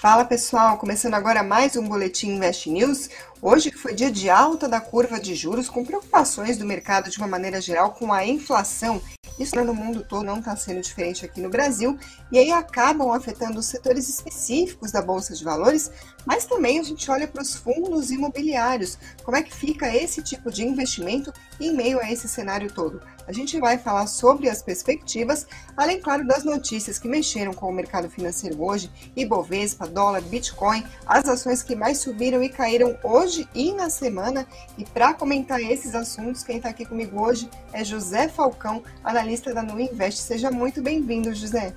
Fala pessoal, começando agora mais um Boletim Invest News. Hoje foi dia de alta da curva de juros, com preocupações do mercado de uma maneira geral com a inflação. Isso no mundo todo não está sendo diferente aqui no Brasil, e aí acabam afetando os setores específicos da Bolsa de Valores, mas também a gente olha para os fundos imobiliários. Como é que fica esse tipo de investimento em meio a esse cenário todo? A gente vai falar sobre as perspectivas, além, claro, das notícias que mexeram com o mercado financeiro hoje, Ibovespa, dólar, Bitcoin, as ações que mais subiram e caíram hoje e na semana. E para comentar esses assuntos, quem está aqui comigo hoje é José Falcão, analista da Nu Invest. Seja muito bem-vindo, José.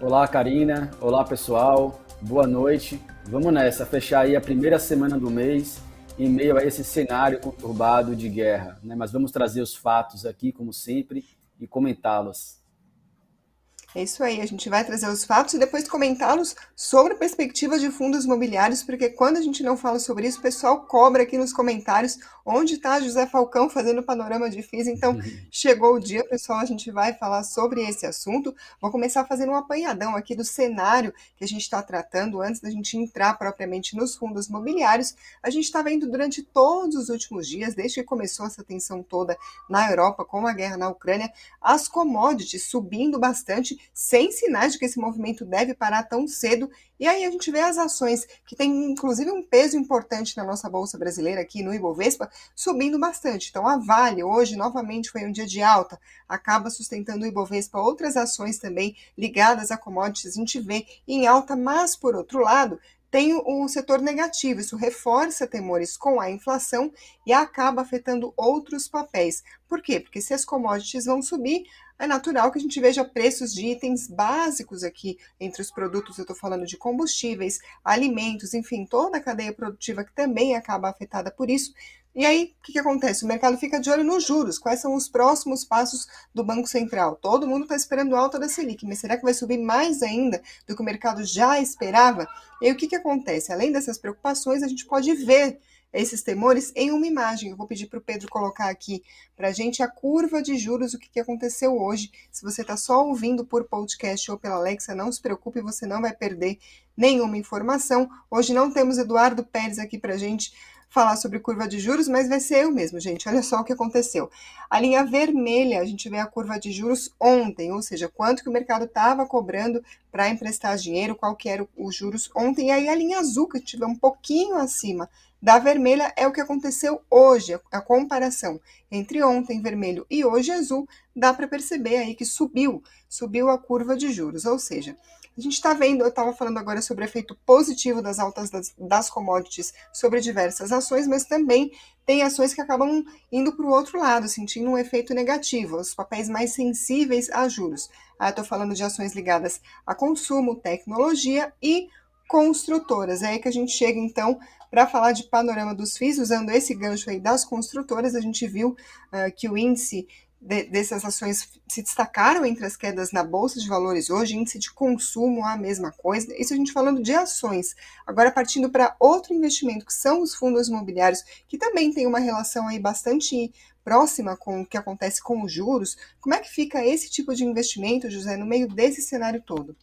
Olá, Karina. Olá, pessoal. Boa noite. Vamos nessa, fechar aí a primeira semana do mês em meio a esse cenário conturbado de guerra. Né? Mas vamos trazer os fatos aqui, como sempre, e comentá-los. É isso aí, a gente vai trazer os fatos e depois comentá-los sobre perspectivas de fundos imobiliários, porque quando a gente não fala sobre isso, o pessoal cobra aqui nos comentários onde está José Falcão fazendo panorama de FIS. Então, chegou o dia, pessoal, a gente vai falar sobre esse assunto. Vou começar fazendo um apanhadão aqui do cenário que a gente está tratando antes da gente entrar propriamente nos fundos imobiliários. A gente está vendo durante todos os últimos dias, desde que começou essa tensão toda na Europa com a guerra na Ucrânia, as commodities subindo bastante sem sinais de que esse movimento deve parar tão cedo. E aí a gente vê as ações, que têm inclusive um peso importante na nossa Bolsa Brasileira, aqui no Ibovespa, subindo bastante. Então a Vale, hoje, novamente foi um dia de alta, acaba sustentando o Ibovespa. Outras ações também ligadas a commodities a gente vê em alta, mas por outro lado, tem um setor negativo. Isso reforça temores com a inflação e acaba afetando outros papéis. Por quê? Porque se as commodities vão subir, é natural que a gente veja preços de itens básicos aqui entre os produtos. Eu estou falando de combustíveis, alimentos, enfim, toda a cadeia produtiva que também acaba afetada por isso. E aí, o que, que, acontece? O mercado fica de olho nos juros. Quais são os próximos passos do Banco Central? Todo mundo está esperando alta da Selic, mas será que vai subir mais ainda do que o mercado já esperava? E aí, o que, que acontece? Além dessas preocupações, a gente pode ver esses temores em uma imagem. Eu vou pedir para o Pedro colocar aqui para a gente a curva de juros, o que, que aconteceu hoje. Se você está só ouvindo por podcast ou pela Alexa, não se preocupe, você não vai perder nenhuma informação. Hoje não temos Eduardo Pérez aqui para a gente falar sobre curva de juros, mas vai ser eu mesmo, gente. Olha só o que aconteceu. A linha vermelha, a gente vê a curva de juros ontem, ou seja, quanto que o mercado estava cobrando para emprestar dinheiro, qual que era os juros ontem. E aí a linha azul, que vê um pouquinho acima da vermelha, é o que aconteceu hoje, a comparação entre ontem vermelho e hoje azul, dá para perceber aí que subiu, subiu a curva de juros, ou seja, a gente está vendo, eu estava falando agora sobre o efeito positivo das altas das, das commodities sobre diversas ações, mas também tem ações que acabam indo para o outro lado, sentindo um efeito negativo, os papéis mais sensíveis a juros. Ah, estou falando de ações ligadas a consumo, tecnologia e construtoras. É aí que a gente chega, então, para falar de panorama dos FIIs, usando esse gancho aí das construtoras, a gente viu uh, que o índice de, dessas ações se destacaram entre as quedas na Bolsa de Valores hoje, índice de consumo a mesma coisa, isso a gente falando de ações. Agora, partindo para outro investimento, que são os fundos imobiliários, que também tem uma relação aí bastante próxima com o que acontece com os juros, como é que fica esse tipo de investimento, José, no meio desse cenário todo?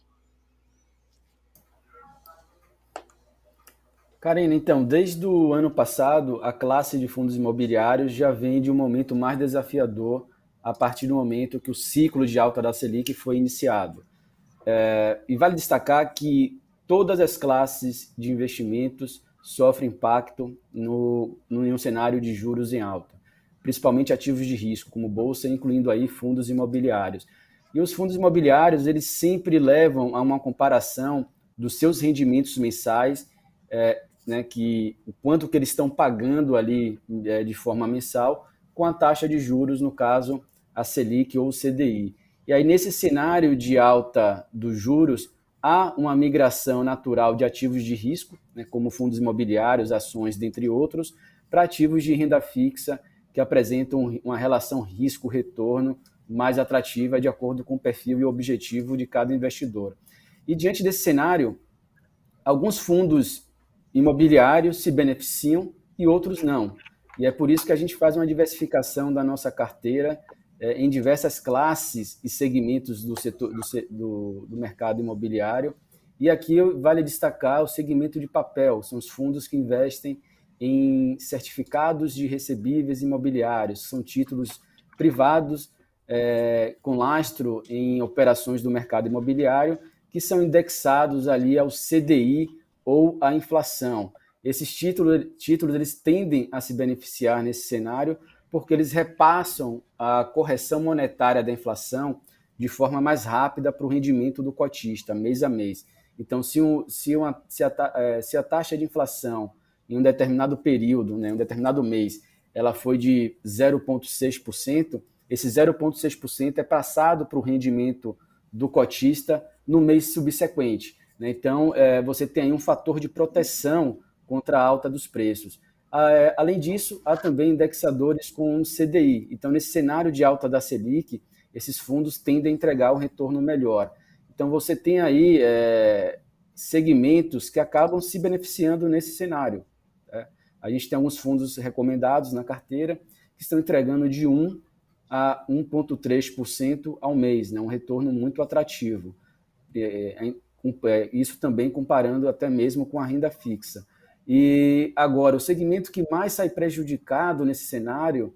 Karina, então, desde o ano passado, a classe de fundos imobiliários já vem de um momento mais desafiador a partir do momento que o ciclo de alta da Selic foi iniciado. É, e vale destacar que todas as classes de investimentos sofrem impacto no, no, em um cenário de juros em alta, principalmente ativos de risco, como bolsa, incluindo aí fundos imobiliários. E os fundos imobiliários, eles sempre levam a uma comparação dos seus rendimentos mensais, é, né, que o quanto que eles estão pagando ali é, de forma mensal, com a taxa de juros, no caso, a Selic ou o CDI. E aí, nesse cenário de alta dos juros, há uma migração natural de ativos de risco, né, como fundos imobiliários, ações, dentre outros, para ativos de renda fixa que apresentam uma relação risco-retorno mais atrativa de acordo com o perfil e objetivo de cada investidor. E diante desse cenário, alguns fundos imobiliários se beneficiam e outros não. E é por isso que a gente faz uma diversificação da nossa carteira é, em diversas classes e segmentos do setor do, do, do, mercado imobiliário E aqui vale destacar o segmento de papel, são os fundos que investem em certificados de recebíveis imobiliários, são títulos privados é, com lastro em operações do mercado imobiliário que são indexados ali ao CDI ou à inflação. Esses títulos, títulos eles tendem a se beneficiar nesse cenário porque eles repassam a correção monetária da inflação de forma mais rápida para o rendimento do cotista, mês a mês. Então, se, um, se, uma, se, a, é, se a taxa de inflação em um determinado período, né, um determinado mês, ela foi de 0,6%, esse 0,6% é passado para o rendimento do cotista no mês subsequente. Né? Então, é, você tem aí um fator de proteção contra a alta dos preços. É, além disso, há também indexadores com CDI. Então, nesse cenário de alta da Selic, esses fundos tendem a entregar um retorno melhor. Então, você tem aí é, segmentos que acabam se beneficiando nesse cenário. Né? A gente tem alguns fundos recomendados na carteira que estão entregando de 1 a 1,3% ao mês, né? um retorno muito atrativo. É, é, é, isso também comparando até mesmo com a renda fixa. E agora, o segmento que mais sai prejudicado nesse cenário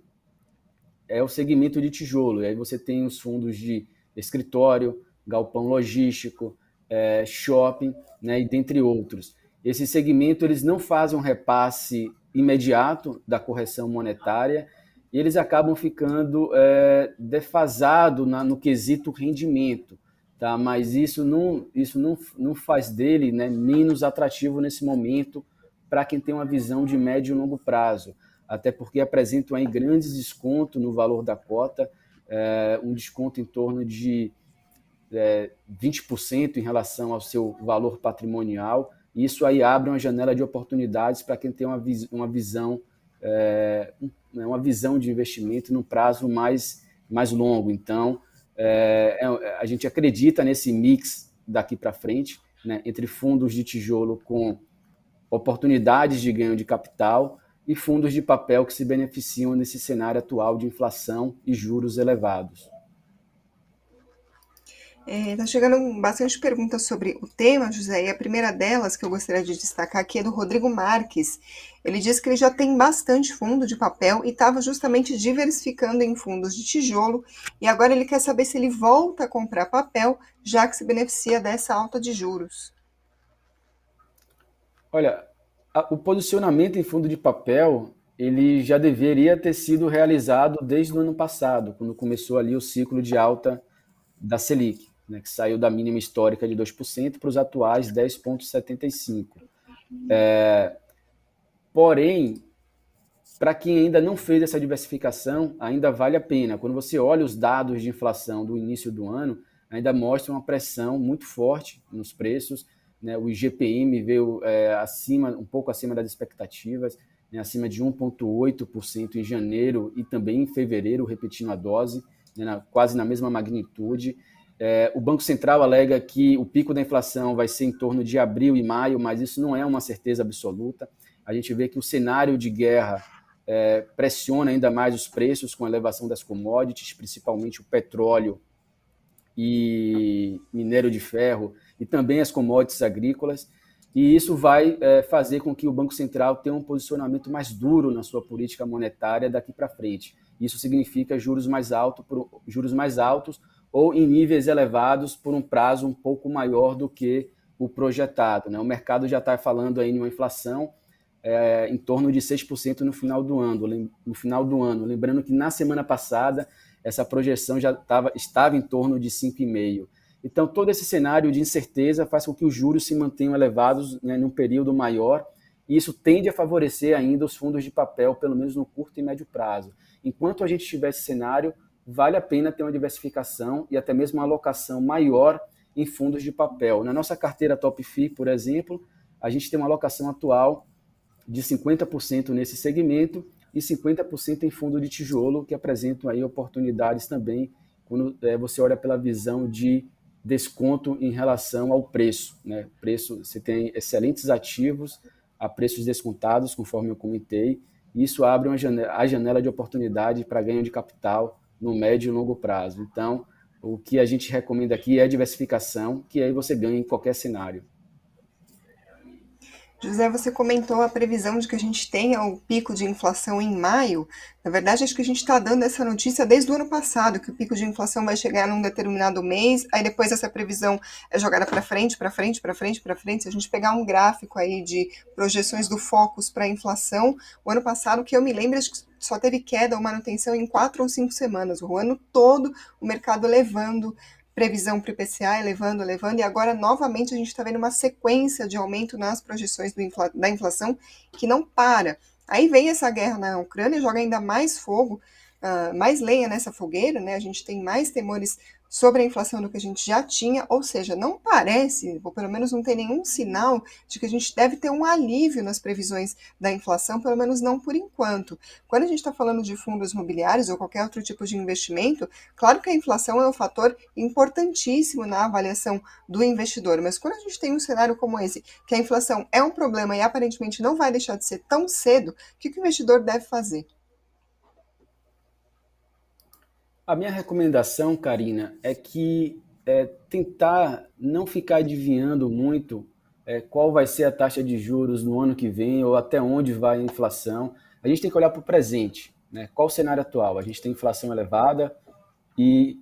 é o segmento de tijolo. E aí você tem os fundos de escritório, galpão logístico, é, shopping, né, e dentre outros. Esse segmento eles não fazem um repasse imediato da correção monetária e eles acabam ficando é, defasados no quesito rendimento. Tá? Mas isso não, isso não, não faz dele né, menos atrativo nesse momento para quem tem uma visão de médio e longo prazo até porque apresentam aí grandes descontos no valor da cota, é, um desconto em torno de é, 20% em relação ao seu valor patrimonial. Isso aí abre uma janela de oportunidades para quem tem uma, vis uma visão é, uma visão de investimento num prazo mais, mais longo. Então, é, a gente acredita nesse mix daqui para frente, né, entre fundos de tijolo com oportunidades de ganho de capital e fundos de papel que se beneficiam nesse cenário atual de inflação e juros elevados. Está é, tá chegando bastante perguntas sobre o tema, José, e a primeira delas que eu gostaria de destacar aqui é do Rodrigo Marques. Ele diz que ele já tem bastante fundo de papel e estava justamente diversificando em fundos de tijolo, e agora ele quer saber se ele volta a comprar papel, já que se beneficia dessa alta de juros. Olha, o posicionamento em fundo de papel ele já deveria ter sido realizado desde o ano passado, quando começou ali o ciclo de alta da Selic, né, que saiu da mínima histórica de 2% para os atuais 10,75%. É, porém, para quem ainda não fez essa diversificação, ainda vale a pena. Quando você olha os dados de inflação do início do ano, ainda mostra uma pressão muito forte nos preços, né? O IGPM veio é, acima, um pouco acima das expectativas, né? acima de 1,8% em janeiro e também em fevereiro, repetindo a dose, né? na, quase na mesma magnitude. É, o Banco Central alega que o pico da inflação vai ser em torno de abril e maio, mas isso não é uma certeza absoluta. A gente vê que o cenário de guerra é, pressiona ainda mais os preços com a elevação das commodities, principalmente o petróleo e minério de ferro e também as commodities agrícolas. E isso vai é, fazer com que o Banco Central tenha um posicionamento mais duro na sua política monetária daqui para frente. Isso significa juros mais, alto por, juros mais altos ou em níveis elevados por um prazo um pouco maior do que o projetado. Né? O mercado já está falando aí em uma inflação é, em torno de 6% no final do ano. No final do ano. Lembrando que na semana passada essa projeção já tava, estava em torno de 5,5%. Então, todo esse cenário de incerteza faz com que os juros se mantenham elevados né, num período maior, e isso tende a favorecer ainda os fundos de papel, pelo menos no curto e médio prazo. Enquanto a gente tiver esse cenário, vale a pena ter uma diversificação e até mesmo uma alocação maior em fundos de papel. Na nossa carteira Top FI, por exemplo, a gente tem uma alocação atual de 50% nesse segmento e 50% em fundo de tijolo, que apresentam aí oportunidades também quando é, você olha pela visão de desconto em relação ao preço. Né? Preço, você tem excelentes ativos a preços descontados, conforme eu comentei, e isso abre uma janela, a janela de oportunidade para ganho de capital no médio e longo prazo. Então, o que a gente recomenda aqui é diversificação, que aí você ganha em qualquer cenário. José, você comentou a previsão de que a gente tenha o pico de inflação em maio. Na verdade, acho que a gente está dando essa notícia desde o ano passado, que o pico de inflação vai chegar num determinado mês, aí depois essa previsão é jogada para frente, para frente, para frente, para frente. Se a gente pegar um gráfico aí de projeções do Focus para a inflação, o ano passado, que eu me lembro, acho que só teve queda ou manutenção em quatro ou cinco semanas. O ano todo, o mercado levando previsão para o IPCA, elevando, elevando, e agora novamente a gente está vendo uma sequência de aumento nas projeções infla, da inflação que não para. Aí vem essa guerra na Ucrânia, joga ainda mais fogo, uh, mais lenha nessa fogueira, né? A gente tem mais temores sobre a inflação do que a gente já tinha, ou seja, não parece, ou pelo menos não tem nenhum sinal de que a gente deve ter um alívio nas previsões da inflação, pelo menos não por enquanto. Quando a gente está falando de fundos imobiliários ou qualquer outro tipo de investimento, claro que a inflação é um fator importantíssimo na avaliação do investidor, mas quando a gente tem um cenário como esse, que a inflação é um problema e aparentemente não vai deixar de ser tão cedo, o que o investidor deve fazer? A minha recomendação, Karina, é que é, tentar não ficar adivinhando muito é, qual vai ser a taxa de juros no ano que vem ou até onde vai a inflação. A gente tem que olhar para o presente. Né? Qual o cenário atual? A gente tem inflação elevada e,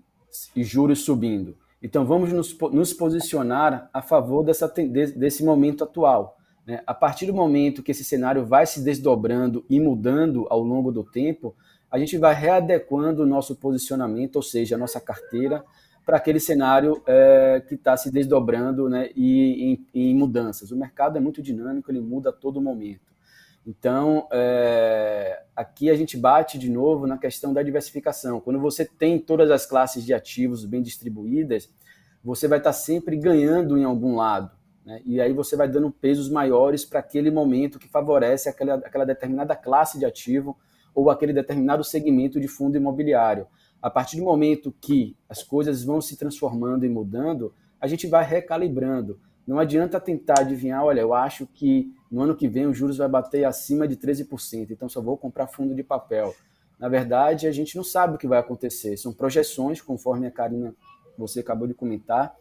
e juros subindo. Então vamos nos, nos, posicionar a favor dessa, desse momento atual. Né? A partir do momento que esse cenário vai se desdobrando e mudando ao longo do tempo, a gente vai readequando o nosso posicionamento, ou seja, a nossa carteira, para aquele cenário é, que está se desdobrando né, e em, mudanças. O mercado é muito dinâmico, ele muda a todo momento. Então, é, aqui a gente bate de novo na questão da diversificação. Quando você tem todas as classes de ativos bem distribuídas, você vai estar tá sempre ganhando em algum lado. Né? E aí você vai dando pesos maiores para aquele momento que favorece aquela, aquela determinada classe de ativo ou aquele determinado segmento de fundo imobiliário. A partir do momento que as coisas vão se transformando e mudando, a gente vai recalibrando. Não adianta tentar adivinhar, olha, eu acho que no ano que vem os juros vai bater acima de 13%, então só vou comprar fundo de papel. Na verdade, a gente não sabe o que vai acontecer. São projeções, conforme a Karina, você acabou de comentar.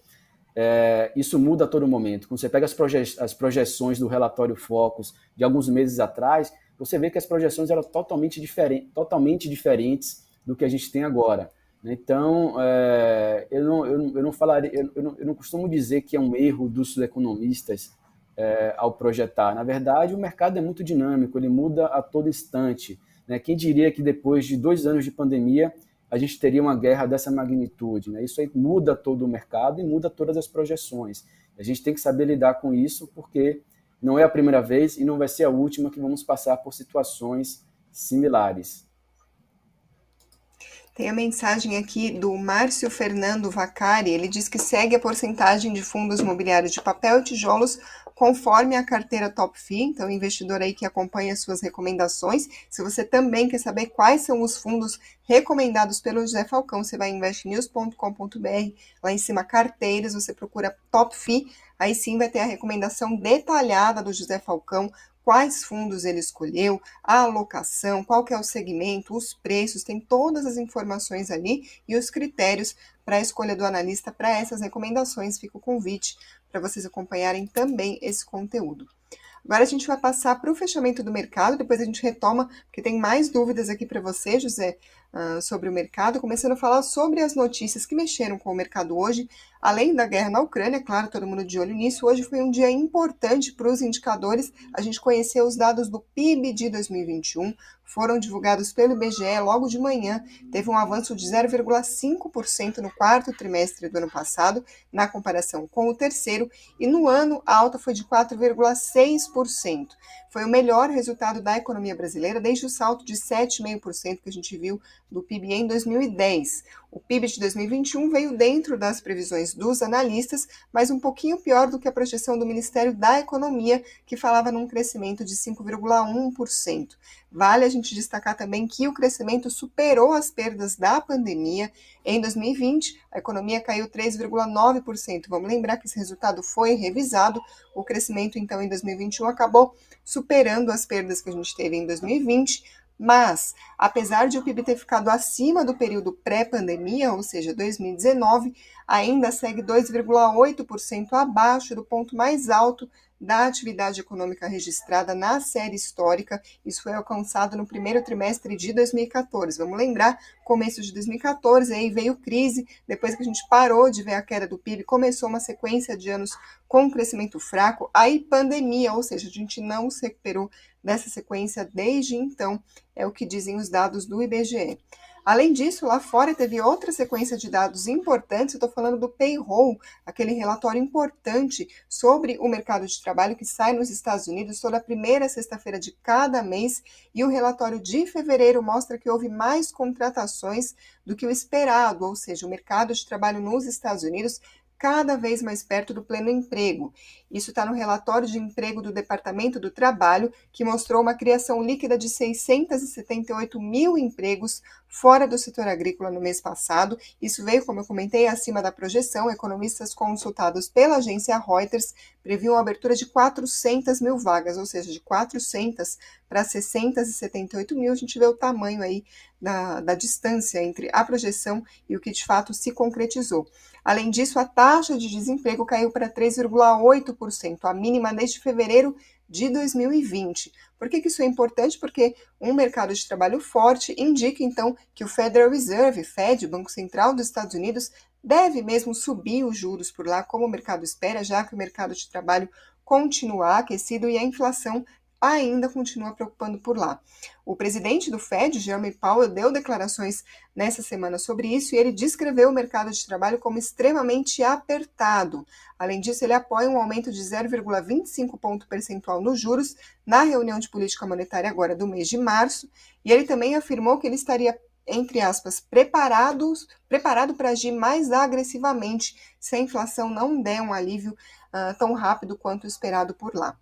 É, isso muda a todo momento. Quando você pega as, proje as projeções do relatório Focus de alguns meses atrás, você vê que as projeções eram totalmente, diferen totalmente diferentes do que a gente tem agora. Né? Então, é, eu, não, eu, não, eu não falaria, eu, não, eu não costumo dizer que é um erro dos economistas é, ao projetar. Na verdade, o mercado é muito dinâmico, ele muda a todo instante. Né? Quem diria que depois de dois anos de pandemia a gente teria uma guerra dessa magnitude? Né? Isso aí muda todo o mercado e muda todas as projeções. A gente tem que saber lidar com isso, porque não é a primeira vez e não vai ser a última que vamos passar por situações similares. Tem a mensagem aqui do Márcio Fernando Vacari. Ele diz que segue a porcentagem de fundos imobiliários de papel e tijolos conforme a carteira Top Fee. Então, investidor aí que acompanha suas recomendações. Se você também quer saber quais são os fundos recomendados pelo José Falcão, você vai em investnews.com.br. Lá em cima, carteiras, você procura Top Fee Aí sim vai ter a recomendação detalhada do José Falcão, quais fundos ele escolheu, a alocação, qual que é o segmento, os preços, tem todas as informações ali e os critérios para a escolha do analista para essas recomendações. Fica o convite para vocês acompanharem também esse conteúdo. Agora a gente vai passar para o fechamento do mercado, depois a gente retoma, porque tem mais dúvidas aqui para você, José, uh, sobre o mercado, começando a falar sobre as notícias que mexeram com o mercado hoje, além da guerra na Ucrânia, claro, todo mundo de olho nisso. Hoje foi um dia importante para os indicadores. A gente conheceu os dados do PIB de 2021, foram divulgados pelo IBGE logo de manhã. Teve um avanço de 0,5% no quarto trimestre do ano passado, na comparação com o terceiro, e no ano a alta foi de 4,6%. Foi o melhor resultado da economia brasileira desde o salto de 7,5% que a gente viu do PIB em 2010. O PIB de 2021 veio dentro das previsões dos analistas, mas um pouquinho pior do que a projeção do Ministério da Economia, que falava num crescimento de 5,1%. Vale a gente destacar também que o crescimento superou as perdas da pandemia. Em 2020, a economia caiu 3,9%. Vamos lembrar que esse resultado foi revisado. O crescimento, então, em 2021 acabou superando as perdas que a gente teve em 2020 Mas, apesar de o PIB ter ficado acima do período pré-pandemia, ou seja, 2019, ainda segue 2,8% abaixo do ponto mais alto da atividade econômica registrada na série histórica. Isso foi alcançado no primeiro trimestre de 2014. Vamos lembrar, começo de 2014, aí veio crise, depois que a gente parou de ver a queda do PIB, começou uma sequência de anos com crescimento fraco, aí pandemia, ou seja, a gente não se recuperou dessa sequência desde então, é o que dizem os dados do IBGE. Além disso, lá fora teve outra sequência de dados importantes. Estou falando do payroll, aquele relatório importante sobre o mercado de trabalho que sai nos Estados Unidos toda primeira sexta-feira de cada mês. E o relatório de fevereiro mostra que houve mais contratações do que o esperado, ou seja, o mercado de trabalho nos Estados Unidos cada vez mais perto do pleno emprego. Isso está no relatório de emprego do Departamento do Trabalho, que mostrou uma criação líquida de 678 mil empregos fora do setor agrícola no mês passado. Isso veio, como eu comentei, acima da projeção. Economistas consultados pela agência Reuters previam a abertura de 400 mil vagas, ou seja, de 400 para 678 mil. A gente vê o tamanho aí da, da distância entre a projeção e o que de fato se concretizou. Além disso, a taxa de desemprego caiu para 3,8%, a mínima desde fevereiro de 2020. Por que, que, isso é importante? Porque um mercado de trabalho forte indica, então, que o Federal Reserve, Fed, Banco Central dos Estados Unidos, deve mesmo subir os juros por lá, como o mercado espera, já que o mercado de trabalho continua aquecido e a inflação ainda continua preocupando por lá. O presidente do Fed, Jeremy Powell, deu declarações nessa semana sobre isso e ele descreveu o mercado de trabalho como extremamente apertado. Além disso, ele apoia um aumento de 0,25 ponto percentual nos juros na reunião de política monetária agora do mês de março, e ele também afirmou que ele estaria entre aspas, preparados, preparado para agir mais agressivamente se a inflação não der um alívio uh, tão rápido quanto esperado por lá.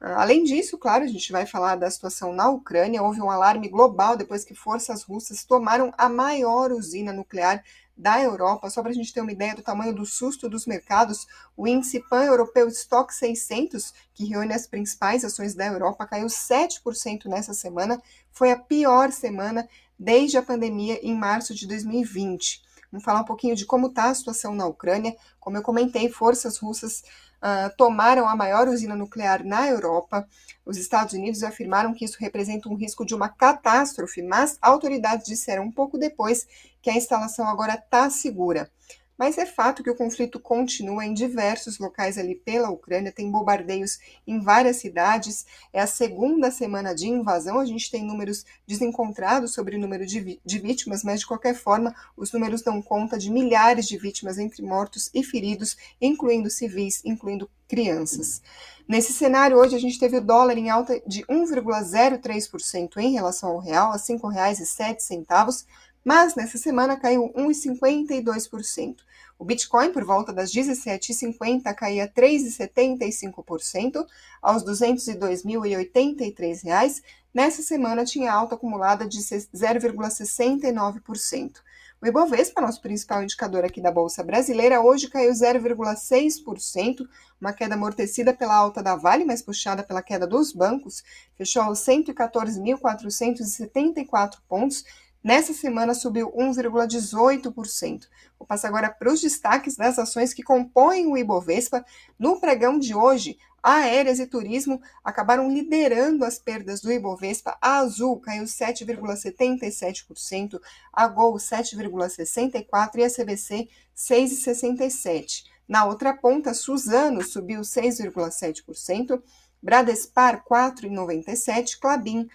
Além disso, claro, a gente vai falar da situação na Ucrânia. Houve um alarme global depois que forças russas tomaram a maior usina nuclear da Europa. Só para a gente ter uma ideia do tamanho do susto dos mercados, o índice pan-europeu Stock 600, que reúne as principais ações da Europa, caiu 7% nessa semana. Foi a pior semana desde a pandemia em março de 2020. Vamos falar um pouquinho de como está a situação na Ucrânia. Como eu comentei, forças russas uh, tomaram a maior usina nuclear na Europa. Os Estados Unidos afirmaram que isso representa um risco de uma catástrofe, mas autoridades disseram um pouco depois que a instalação agora está segura. Mas é fato que o conflito continua em diversos locais ali pela Ucrânia, tem bombardeios em várias cidades. É a segunda semana de invasão. A gente tem números desencontrados sobre o número de, de vítimas, mas de qualquer forma, os números dão conta de milhares de vítimas entre mortos e feridos, incluindo civis, incluindo crianças. Nesse cenário, hoje a gente teve o dólar em alta de 1,03% em relação ao real, a R$ 5,07 mas nessa semana caiu 1,52%. O Bitcoin, por volta das 17h50, caía 3,75% aos R$ 202.083. Nessa semana tinha alta acumulada de 0,69%. O Ibovespa, nosso principal indicador aqui da Bolsa Brasileira, hoje caiu 0,6%, uma queda amortecida pela alta da Vale, mas puxada pela queda dos bancos, fechou aos 114.474 pontos, Nessa semana subiu 1,18%. Vou passar agora para os destaques das ações que compõem o Ibovespa. No pregão de hoje, aéreas e turismo acabaram liderando as perdas do Ibovespa. A Azul caiu 7,77%, a Gol 7,64% e a CVC 6,67%. Na outra ponta, Suzano subiu 6,7%, Bradespar 4,97%, Clabin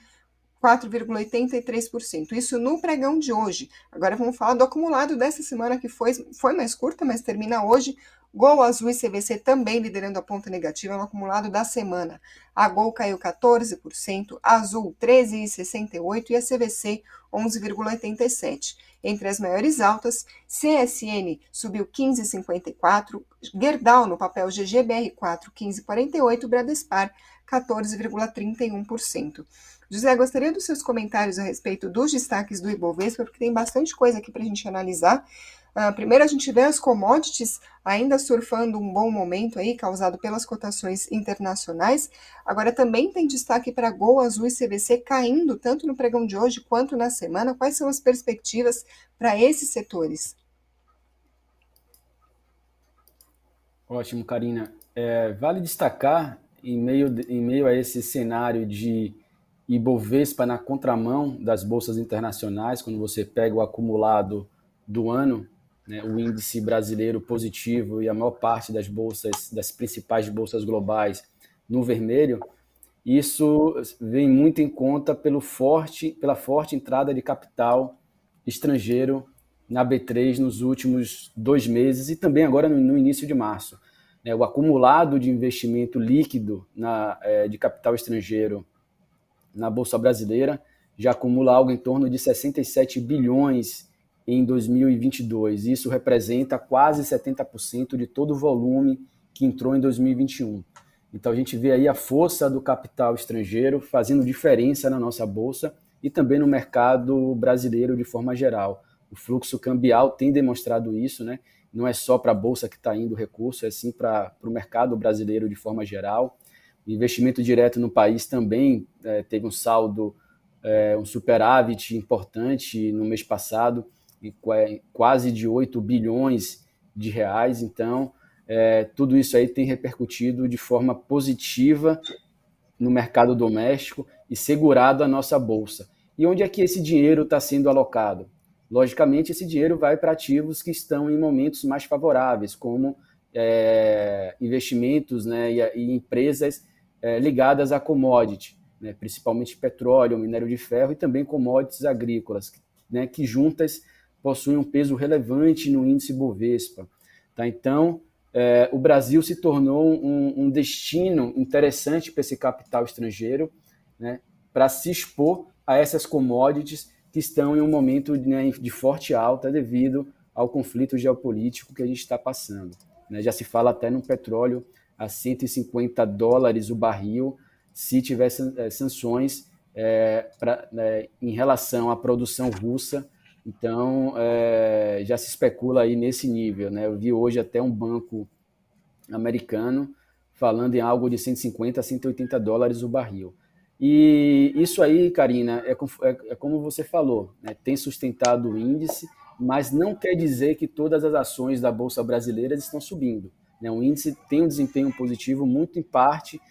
4,83%. Isso no pregão de hoje. Agora vamos falar do acumulado dessa semana que foi, foi mais curta, mas termina hoje. Gol Azul e CVC também liderando a ponta negativa no acumulado da semana. A Gol caiu 14%, a Azul 13,68% e a CVC 11,87%. Entre as maiores altas, CSN subiu 15,54%, Gerdau no papel GGBR4 15,48%, Bradespar 14,31%. José, gostaria dos seus comentários a respeito dos destaques do Ibovespa, porque tem bastante coisa aqui para a gente analisar. Uh, primeiro, a gente vê as commodities ainda surfando um bom momento aí, causado pelas cotações internacionais. Agora, também tem destaque para Gol, Azul e CVC caindo tanto no pregão de hoje quanto na semana. Quais são as perspectivas para esses setores? Ótimo, Karina. É, vale destacar, em meio, em meio a esse cenário de Ibovespa na contramão das bolsas internacionais, quando você pega o acumulado do ano, né, o índice brasileiro positivo e a maior parte das bolsas, das principais bolsas globais no vermelho, isso vem muito em conta pelo forte, pela forte entrada de capital estrangeiro na B3 nos últimos dois meses e também agora no, início de março. É, o acumulado de investimento líquido na, é, de capital estrangeiro na Bolsa Brasileira já acumula algo em torno de 67 bilhões em 2022. Isso representa quase 70% de todo o volume que entrou em 2021. Então a gente vê aí a força do capital estrangeiro fazendo diferença na nossa bolsa e também no mercado brasileiro de forma geral. O fluxo cambial tem demonstrado isso, né? Não é só para a bolsa que está indo recurso, é sim para o mercado brasileiro de forma geral. Investimento direto no país também é, teve um saldo, é, um superávit importante no mês passado quase de 8 bilhões de reais. Então, é, tudo isso aí tem repercutido de forma positiva no mercado doméstico e segurado a nossa bolsa. E onde é que esse dinheiro está sendo alocado? Logicamente, esse dinheiro vai para ativos que estão em momentos mais favoráveis, como é, investimentos né, e, e empresas é, ligadas a commodity, né, principalmente petróleo, minério de ferro e também commodities agrícolas, né, que juntas possuem um peso relevante no índice Bovespa. Tá? Então, é, o Brasil se tornou um, um destino interessante para esse capital estrangeiro, né, para se expor a essas commodities que estão em um momento né, de forte alta devido ao conflito geopolítico que a gente está passando. Né? Já se fala até no petróleo a 150 dólares o barril se tivesse é, sanções é, pra, né, em relação à produção russa então, é, já se especula aí nesse nível. Né? Eu vi hoje até um banco americano falando em algo de 150 a 180 dólares o barril. E isso aí, Karina, é, é, é como você falou, né? tem sustentado o índice, mas não quer dizer que todas as ações da Bolsa Brasileira estão subindo. Né? O índice tem um desempenho positivo, muito em parte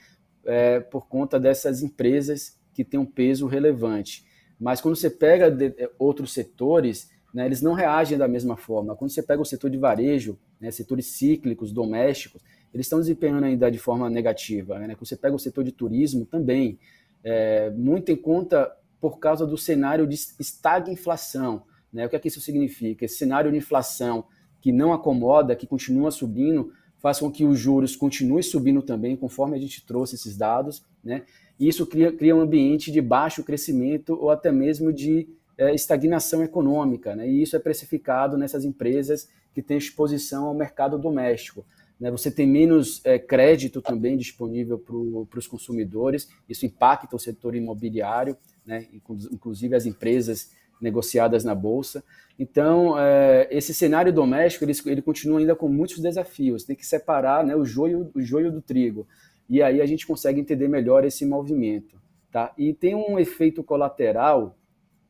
é, por conta dessas empresas que têm um peso relevante. Mas quando você pega de, eh, outros setores, né, eles não reagem da mesma forma. Quando você pega o setor de varejo, né, setores cíclicos, domésticos, eles estão desempenhando ainda de forma negativa. Né? Quando você pega o setor de turismo, também, é, muito em conta por causa do cenário de estagflação. Né? O que, é que isso significa? Esse cenário de inflação que não acomoda, que continua subindo, faz com que os juros continuem subindo também, conforme a gente trouxe esses dados, né? E isso cria, cria um ambiente de baixo crescimento ou até mesmo de é, estagnação econômica, né? E isso é precificado nessas empresas que têm exposição ao mercado doméstico. Né? Você tem menos é, crédito também disponível para os consumidores, isso impacta o setor imobiliário, né? inclusive as empresas negociadas na bolsa. Então, é, esse cenário doméstico ele, ele continua ainda com muitos desafios. Tem que separar né, o, joio, o joio do trigo. E aí a gente consegue entender melhor esse movimento. Tá? E tem um efeito colateral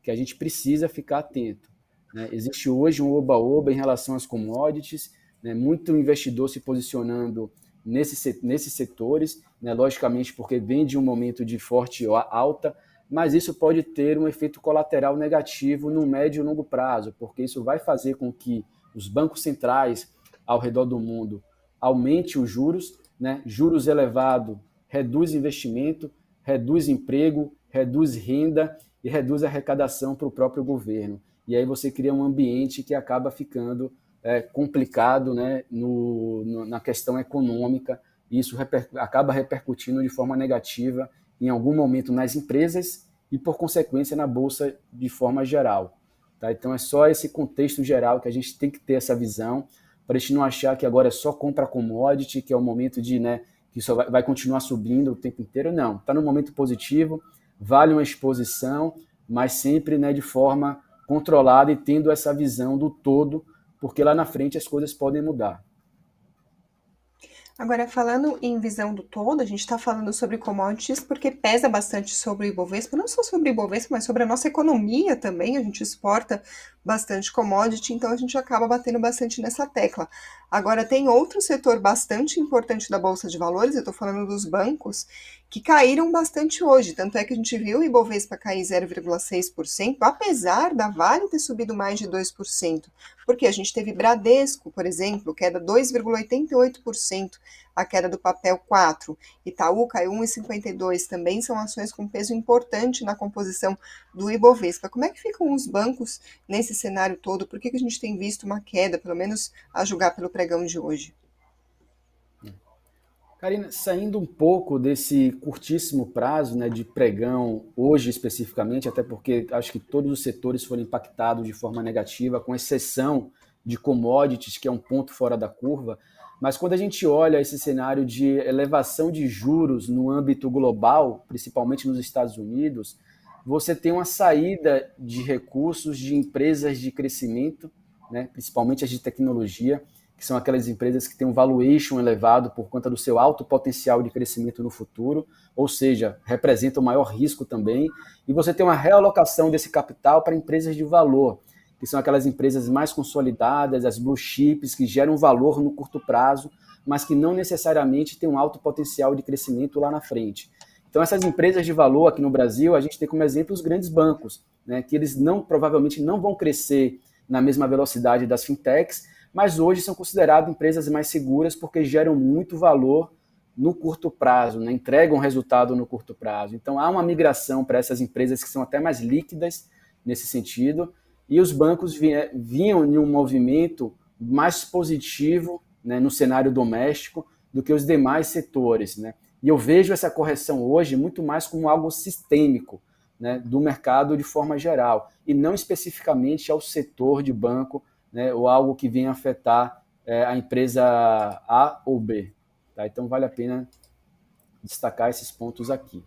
que a gente precisa ficar atento. Né? Existe hoje um oba-oba em relação às commodities, né? muito investidor se posicionando nesse, nesses setores, né? logicamente porque vem de um momento de forte alta, mas isso pode ter um efeito colateral negativo no médio e longo prazo, porque isso vai fazer com que os bancos centrais ao redor do mundo aumentem os juros, né? juros elevados reduz investimento, reduz emprego, reduz renda e reduz arrecadação para o próprio governo. E aí você cria um ambiente que acaba ficando é, complicado né, no, no, na questão econômica, e isso reper, acaba repercutindo de forma negativa em algum momento nas empresas e, por consequência, na bolsa de forma geral. Tá? Então, é só esse contexto geral que a gente tem que ter essa visão para a gente não achar que agora é só compra commodity, que é o momento de, né, que isso vai, vai continuar subindo o tempo inteiro. Não, está no momento positivo, vale uma exposição, mas sempre né, de forma controlada e tendo essa visão do todo, porque lá na frente as coisas podem mudar. Agora, falando em visão do todo, a gente está falando sobre commodities porque pesa bastante sobre o Ibovespa, não só sobre o Ibovespa, mas sobre a nossa economia também. A gente exporta bastante commodity, então a gente acaba batendo bastante nessa tecla. Agora, tem outro setor bastante importante da Bolsa de Valores, eu estou falando dos bancos, que caíram bastante hoje. Tanto é que a gente viu o Ibovespa cair 0,6%, apesar da Vale ter subido mais de 2%. Porque a gente teve Bradesco, por exemplo, queda 2,88%, a queda do papel 4%, Itaú caiu 1,52%, também são ações com peso importante na composição do Ibovespa. Como é que ficam os bancos nesse cenário todo? Por que, que a gente tem visto uma queda, pelo menos a julgar pelo pregão de hoje? Karina, saindo um pouco desse curtíssimo prazo né, de pregão, hoje especificamente, até porque acho que todos os setores foram impactados de forma negativa, com exceção de commodities, que é um ponto fora da curva. Mas quando a gente olha esse cenário de elevação de juros no âmbito global, principalmente nos Estados Unidos, você tem uma saída de recursos de empresas de crescimento, né, principalmente as de tecnologia, que são aquelas empresas que têm um valuation elevado por conta do seu alto potencial de crescimento no futuro, ou seja, representam maior risco também, e você tem uma realocação desse capital para empresas de valor, que são aquelas empresas mais consolidadas, as blue chips, que geram valor no curto prazo, mas que não necessariamente têm um alto potencial de crescimento lá na frente. Então, essas empresas de valor aqui no Brasil, a gente tem como exemplo os grandes bancos, né, que eles não provavelmente não vão crescer na mesma velocidade das fintechs, mas hoje são consideradas empresas mais seguras porque geram muito valor no curto prazo, né? entregam resultado no curto prazo. Então há uma migração para essas empresas que são até mais líquidas nesse sentido, e os bancos vinham em um movimento mais positivo né, no cenário doméstico do que os demais setores. Né? E eu vejo essa correção hoje muito mais como algo sistêmico né, do mercado de forma geral, e não especificamente ao setor de banco né, ou algo que venha afetar é, a empresa A ou B. Tá? Então, vale a pena destacar esses pontos aqui.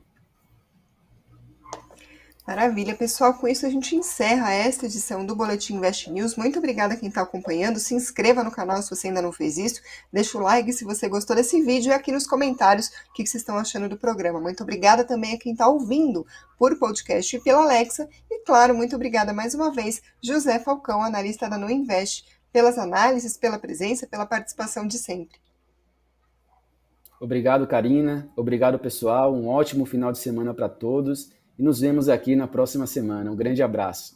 Maravilha, pessoal. Com isso a gente encerra esta edição do Boletim Invest News. Muito obrigada a quem está acompanhando. Se inscreva no canal se você ainda não fez isso. Deixa o like se você gostou desse vídeo e aqui nos comentários o que vocês estão achando do programa. Muito obrigada também a quem está ouvindo por podcast e pela Alexa. E claro, muito obrigada mais uma vez, José Falcão, analista da No Invest, pelas análises, pela presença, pela participação de sempre. Obrigado, Karina. Obrigado, pessoal. Um ótimo final de semana para todos e nos vemos aqui na próxima semana. Um grande abraço.